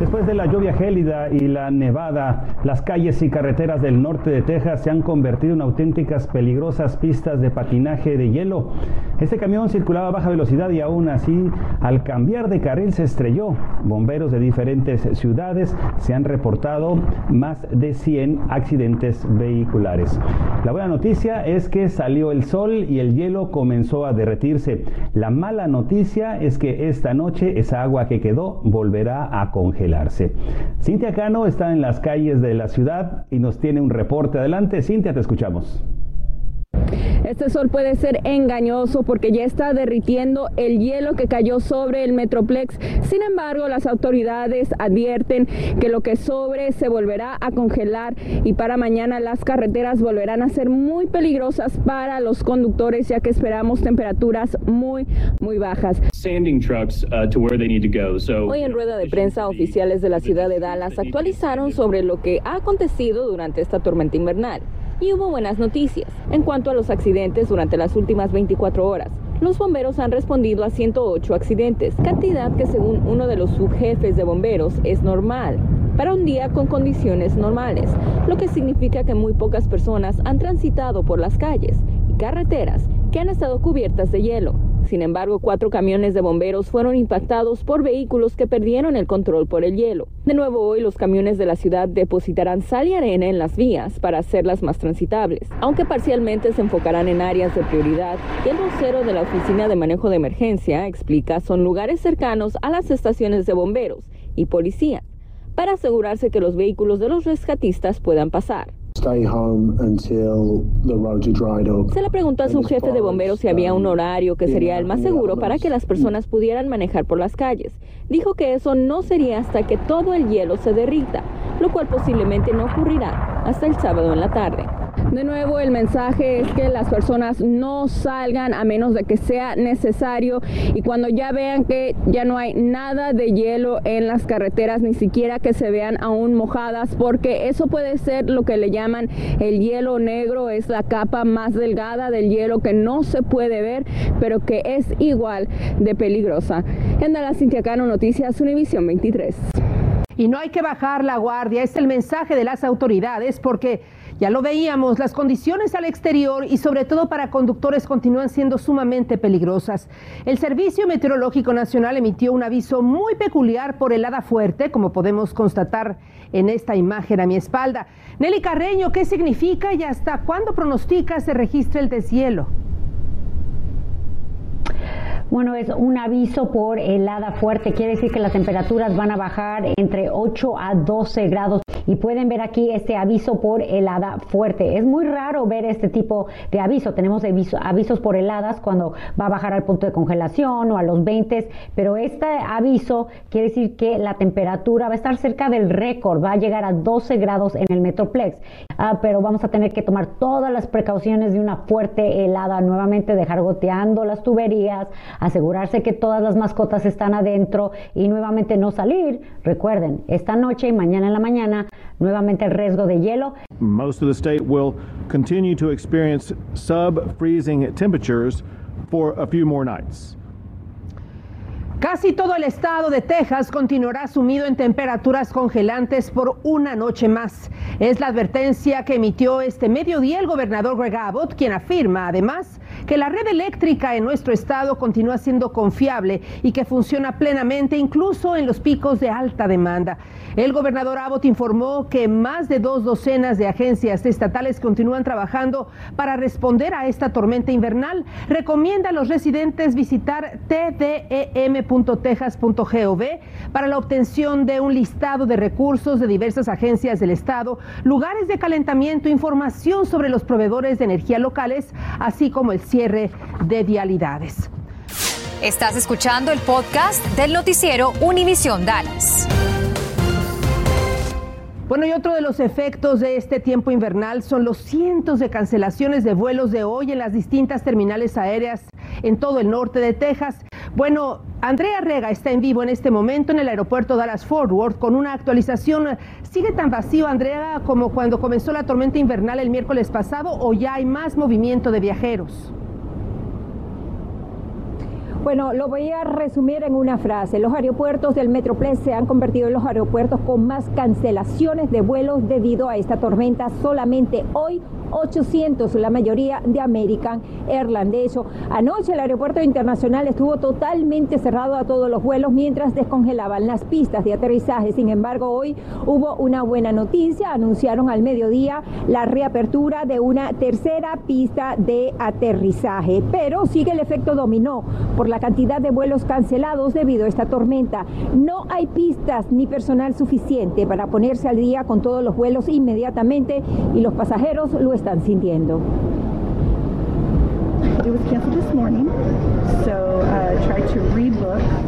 Después de la lluvia gélida y la nevada, las calles y carreteras del norte de Texas se han convertido en auténticas peligrosas pistas de patinaje de hielo. Este camión circulaba a baja velocidad y aún así, al cambiar de carril se estrelló. Bomberos de diferentes ciudades se han reportado más de 100 accidentes vehiculares. La buena noticia es que salió el sol y el hielo comenzó a derretirse. La mala noticia es que esta noche esa agua que quedó volverá a congelar. Cintia Cano está en las calles de la ciudad y nos tiene un reporte. Adelante, Cintia, te escuchamos. Este sol puede ser engañoso porque ya está derritiendo el hielo que cayó sobre el Metroplex. Sin embargo, las autoridades advierten que lo que sobre se volverá a congelar y para mañana las carreteras volverán a ser muy peligrosas para los conductores ya que esperamos temperaturas muy, muy bajas. Uh, Hoy en rueda de prensa, oficiales de la ciudad de Dallas actualizaron sobre lo que ha acontecido durante esta tormenta invernal y hubo buenas noticias en cuanto a los accidentes durante las últimas 24 horas. Los bomberos han respondido a 108 accidentes, cantidad que según uno de los subjefes de bomberos es normal para un día con condiciones normales, lo que significa que muy pocas personas han transitado por las calles y carreteras que han estado cubiertas de hielo. Sin embargo, cuatro camiones de bomberos fueron impactados por vehículos que perdieron el control por el hielo. De nuevo hoy, los camiones de la ciudad depositarán sal y arena en las vías para hacerlas más transitables, aunque parcialmente se enfocarán en áreas de prioridad el vocero de la Oficina de Manejo de Emergencia explica son lugares cercanos a las estaciones de bomberos y policía para asegurarse que los vehículos de los rescatistas puedan pasar. Se le preguntó a su jefe de bomberos si había un horario que sería el más seguro para que las personas pudieran manejar por las calles. Dijo que eso no sería hasta que todo el hielo se derrita, lo cual posiblemente no ocurrirá hasta el sábado en la tarde. De nuevo, el mensaje es que las personas no salgan a menos de que sea necesario y cuando ya vean que ya no hay nada de hielo en las carreteras, ni siquiera que se vean aún mojadas, porque eso puede ser lo que le llaman el hielo negro, es la capa más delgada del hielo que no se puede ver, pero que es igual de peligrosa. En Dallas, Cintia Noticias Univisión 23. Y no hay que bajar la guardia, es el mensaje de las autoridades, porque ya lo veíamos, las condiciones al exterior y sobre todo para conductores continúan siendo sumamente peligrosas. El Servicio Meteorológico Nacional emitió un aviso muy peculiar por helada fuerte, como podemos constatar en esta imagen a mi espalda. Nelly Carreño, ¿qué significa y hasta cuándo pronostica se registre el deshielo? Bueno, es un aviso por helada fuerte. Quiere decir que las temperaturas van a bajar entre 8 a 12 grados y pueden ver aquí este aviso por helada fuerte. Es muy raro ver este tipo de aviso. Tenemos avisos por heladas cuando va a bajar al punto de congelación o a los 20, pero este aviso quiere decir que la temperatura va a estar cerca del récord, va a llegar a 12 grados en el Metroplex. Ah, pero vamos a tener que tomar todas las precauciones de una fuerte helada, nuevamente dejar goteando las tuberías, asegurarse que todas las mascotas están adentro y nuevamente no salir. Recuerden, esta noche y mañana en la mañana nuevamente el riesgo de hielo. Most of the state will continue to experience sub-freezing temperatures for a few more nights. Casi todo el estado de Texas continuará sumido en temperaturas congelantes por una noche más. Es la advertencia que emitió este mediodía el gobernador Greg Abbott, quien afirma además que la red eléctrica en nuestro estado continúa siendo confiable y que funciona plenamente incluso en los picos de alta demanda. El gobernador Abbott informó que más de dos docenas de agencias estatales continúan trabajando para responder a esta tormenta invernal. Recomienda a los residentes visitar tdem .texas.gov para la obtención de un listado de recursos de diversas agencias del Estado, lugares de calentamiento, información sobre los proveedores de energía locales, así como el cierre de vialidades. Estás escuchando el podcast del noticiero Univisión Dallas. Bueno, y otro de los efectos de este tiempo invernal son los cientos de cancelaciones de vuelos de hoy en las distintas terminales aéreas en todo el norte de Texas. Bueno, Andrea Rega está en vivo en este momento en el aeropuerto Dallas Fort Worth con una actualización. ¿Sigue tan vacío, Andrea, como cuando comenzó la tormenta invernal el miércoles pasado o ya hay más movimiento de viajeros? Bueno, lo voy a resumir en una frase. Los aeropuertos del Metroplex se han convertido en los aeropuertos con más cancelaciones de vuelos debido a esta tormenta. Solamente hoy 800, la mayoría de American Airlines. De hecho, anoche el aeropuerto internacional estuvo totalmente cerrado a todos los vuelos mientras descongelaban las pistas de aterrizaje. Sin embargo, hoy hubo una buena noticia. Anunciaron al mediodía la reapertura de una tercera pista de aterrizaje. Pero sigue el efecto dominó por la cantidad de vuelos cancelados debido a esta tormenta. No hay pistas ni personal suficiente para ponerse al día con todos los vuelos inmediatamente y los pasajeros lo están sintiendo. It was canceled this morning, so uh, to rebook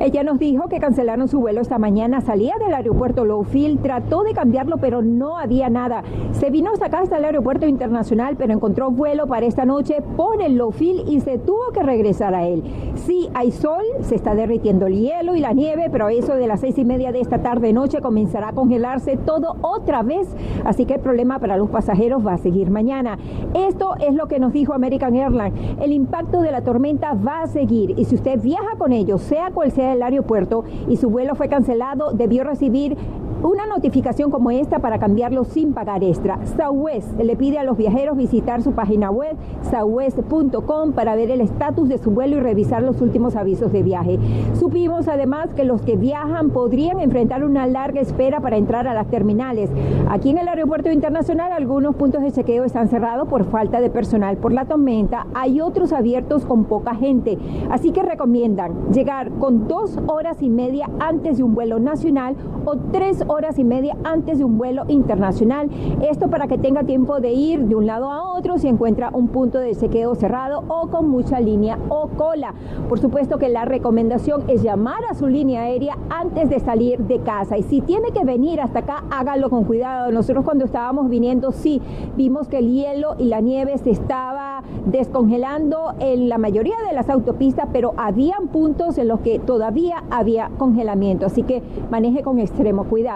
ella nos dijo que cancelaron su vuelo esta mañana, salía del aeropuerto Lowfield, trató de cambiarlo, pero no había nada. Se vino hasta acá, hasta el aeropuerto internacional, pero encontró vuelo para esta noche por el Lowfield y se tuvo que regresar a él. Sí, hay sol, se está derritiendo el hielo y la nieve, pero eso de las seis y media de esta tarde noche comenzará a congelarse todo otra vez, así que el problema para los pasajeros va a seguir mañana. Esto es lo que nos dijo American Airlines. El impacto de la tormenta va a seguir y si usted viaja con ellos, sea cual sea el aeropuerto y su vuelo fue cancelado, debió recibir una notificación como esta para cambiarlo sin pagar extra. Southwest le pide a los viajeros visitar su página web southwest.com para ver el estatus de su vuelo y revisar los últimos avisos de viaje. Supimos además que los que viajan podrían enfrentar una larga espera para entrar a las terminales. Aquí en el aeropuerto internacional algunos puntos de chequeo están cerrados por falta de personal por la tormenta, hay otros abiertos con poca gente, así que recomiendan llegar con dos horas y media antes de un vuelo nacional o tres horas horas y media antes de un vuelo internacional. Esto para que tenga tiempo de ir de un lado a otro si encuentra un punto de sequeo cerrado o con mucha línea o cola. Por supuesto que la recomendación es llamar a su línea aérea antes de salir de casa. Y si tiene que venir hasta acá, hágalo con cuidado. Nosotros cuando estábamos viniendo, sí, vimos que el hielo y la nieve se estaba descongelando en la mayoría de las autopistas, pero habían puntos en los que todavía había congelamiento. Así que maneje con extremo cuidado.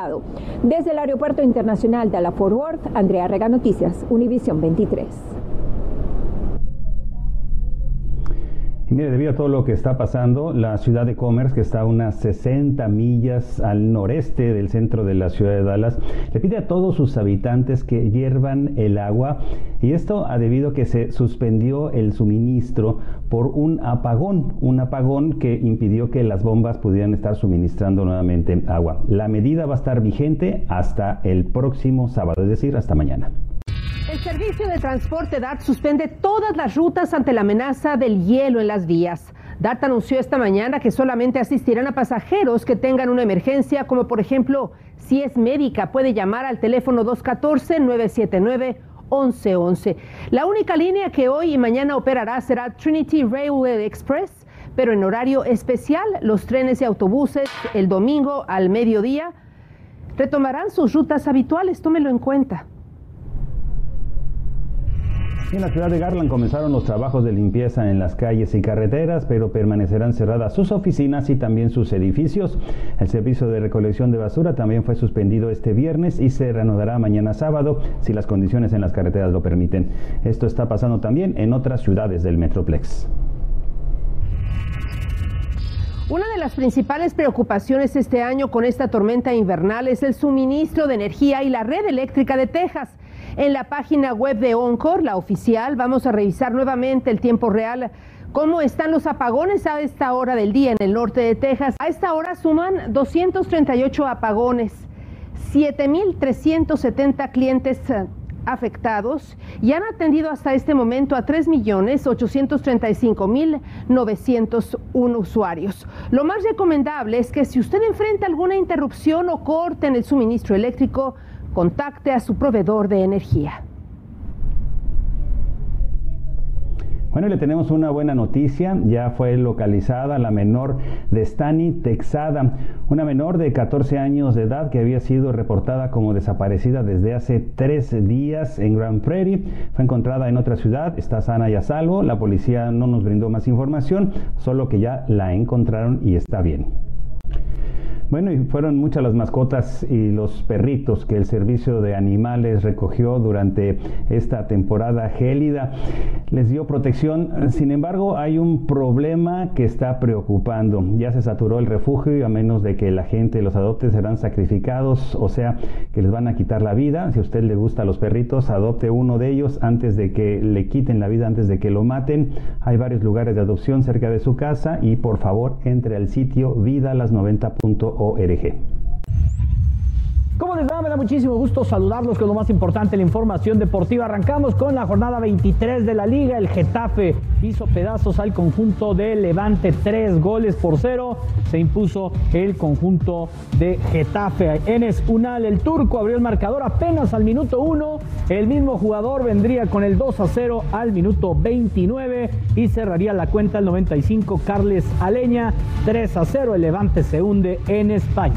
Desde el Aeropuerto Internacional de la Fort Worth, Andrea Rega Noticias, Univisión 23. Y mire, debido a todo lo que está pasando, la ciudad de Commerce, que está a unas 60 millas al noreste del centro de la ciudad de Dallas, le pide a todos sus habitantes que hiervan el agua. Y esto ha debido a que se suspendió el suministro por un apagón, un apagón que impidió que las bombas pudieran estar suministrando nuevamente agua. La medida va a estar vigente hasta el próximo sábado, es decir, hasta mañana. El servicio de transporte DART suspende todas las rutas ante la amenaza del hielo en las vías. DART anunció esta mañana que solamente asistirán a pasajeros que tengan una emergencia, como por ejemplo, si es médica, puede llamar al teléfono 214-979-1111. La única línea que hoy y mañana operará será Trinity Railway Express, pero en horario especial, los trenes y autobuses el domingo al mediodía retomarán sus rutas habituales, tómelo en cuenta. En la ciudad de Garland comenzaron los trabajos de limpieza en las calles y carreteras, pero permanecerán cerradas sus oficinas y también sus edificios. El servicio de recolección de basura también fue suspendido este viernes y se reanudará mañana sábado si las condiciones en las carreteras lo permiten. Esto está pasando también en otras ciudades del Metroplex. Una de las principales preocupaciones este año con esta tormenta invernal es el suministro de energía y la red eléctrica de Texas. En la página web de Oncor, la oficial, vamos a revisar nuevamente el tiempo real. ¿Cómo están los apagones a esta hora del día en el norte de Texas? A esta hora suman 238 apagones, 7.370 clientes eh, afectados y han atendido hasta este momento a 3.835.901 usuarios. Lo más recomendable es que si usted enfrenta alguna interrupción o corte en el suministro eléctrico, contacte a su proveedor de energía. Bueno, le tenemos una buena noticia. Ya fue localizada la menor de Stani Texada, una menor de 14 años de edad que había sido reportada como desaparecida desde hace tres días en Grand Prairie. Fue encontrada en otra ciudad, está sana y a salvo. La policía no nos brindó más información, solo que ya la encontraron y está bien. Bueno, y fueron muchas las mascotas y los perritos que el servicio de animales recogió durante esta temporada gélida. Les dio protección. Sin embargo, hay un problema que está preocupando. Ya se saturó el refugio y a menos de que la gente los adopte serán sacrificados, o sea, que les van a quitar la vida. Si a usted le gusta los perritos, adopte uno de ellos antes de que le quiten la vida, antes de que lo maten. Hay varios lugares de adopción cerca de su casa y por favor entre al sitio vidalas90.org org. ¿Cómo les va? Me da muchísimo gusto saludarlos con lo más importante, la información deportiva. Arrancamos con la jornada 23 de la liga. El Getafe hizo pedazos al conjunto de Levante, tres goles por cero. Se impuso el conjunto de Getafe. Enes Unal, el turco, abrió el marcador apenas al minuto 1. El mismo jugador vendría con el 2 a 0 al minuto 29 y cerraría la cuenta al 95. Carles Aleña, 3 a 0. El Levante se hunde en España.